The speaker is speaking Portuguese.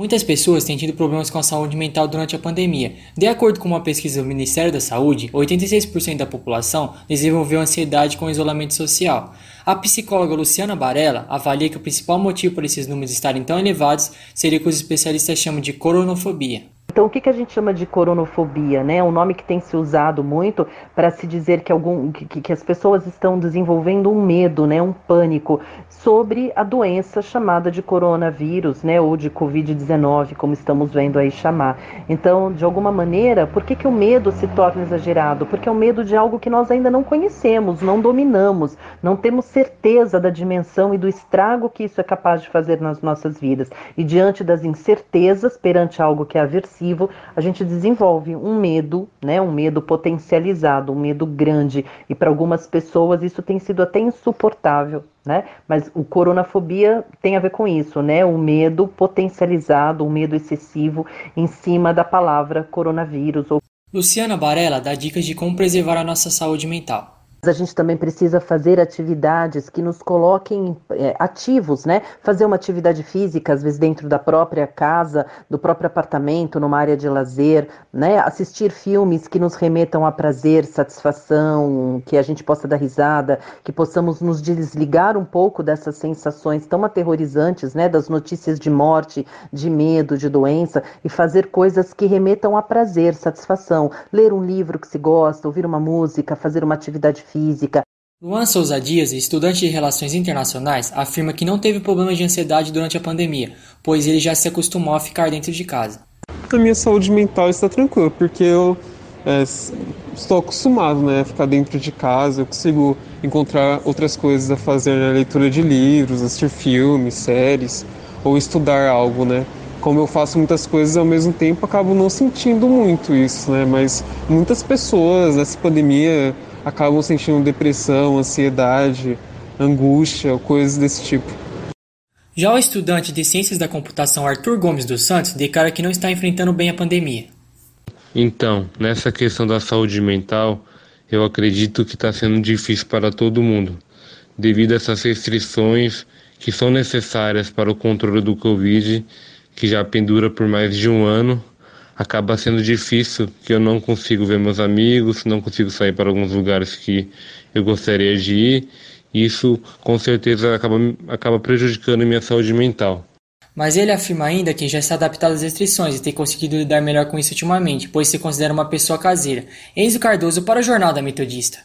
Muitas pessoas têm tido problemas com a saúde mental durante a pandemia. De acordo com uma pesquisa do Ministério da Saúde, 86% da população desenvolveu ansiedade com o isolamento social. A psicóloga Luciana Barella avalia que o principal motivo para esses números estarem tão elevados seria o que os especialistas chamam de coronofobia. Então, o que, que a gente chama de coronofobia? Né? Um nome que tem se usado muito para se dizer que, algum, que, que, as pessoas estão desenvolvendo um medo, né? um pânico sobre a doença chamada de coronavírus, né? ou de Covid-19, como estamos vendo aí chamar. Então, de alguma maneira, por que, que o medo se torna exagerado? Porque é o medo de algo que nós ainda não conhecemos, não dominamos, não temos certeza da dimensão e do estrago que isso é capaz de fazer nas nossas vidas. E diante das incertezas, perante algo que é aversivo, a gente desenvolve um medo, né, um medo potencializado, um medo grande, e para algumas pessoas isso tem sido até insuportável, né? Mas o coronafobia tem a ver com isso, né? O medo potencializado, o medo excessivo em cima da palavra coronavírus. Luciana Barella dá dicas de como preservar a nossa saúde mental. A gente também precisa fazer atividades que nos coloquem é, ativos, né? Fazer uma atividade física, às vezes dentro da própria casa, do próprio apartamento, numa área de lazer, né? Assistir filmes que nos remetam a prazer, satisfação, que a gente possa dar risada, que possamos nos desligar um pouco dessas sensações tão aterrorizantes, né? Das notícias de morte, de medo, de doença, e fazer coisas que remetam a prazer, satisfação. Ler um livro que se gosta, ouvir uma música, fazer uma atividade física. Luan Souza Dias, estudante de Relações Internacionais, afirma que não teve problemas de ansiedade durante a pandemia, pois ele já se acostumou a ficar dentro de casa. A minha saúde mental está tranquila, porque eu é, estou acostumado né, a ficar dentro de casa, eu consigo encontrar outras coisas a fazer, né, leitura de livros, assistir filmes, séries, ou estudar algo, né? Como eu faço muitas coisas ao mesmo tempo, acabo não sentindo muito isso, né? Mas muitas pessoas nessa pandemia acabam sentindo depressão, ansiedade, angústia, coisas desse tipo. Já o estudante de Ciências da Computação Arthur Gomes dos Santos declara que não está enfrentando bem a pandemia. Então, nessa questão da saúde mental, eu acredito que está sendo difícil para todo mundo, devido a essas restrições que são necessárias para o controle do Covid, que já pendura por mais de um ano acaba sendo difícil, que eu não consigo ver meus amigos, não consigo sair para alguns lugares que eu gostaria de ir. Isso com certeza acaba, acaba prejudicando minha saúde mental. Mas ele afirma ainda que já está adaptado às restrições e tem conseguido lidar melhor com isso ultimamente, pois se considera uma pessoa caseira. Enzo Cardoso para o Jornal da Metodista.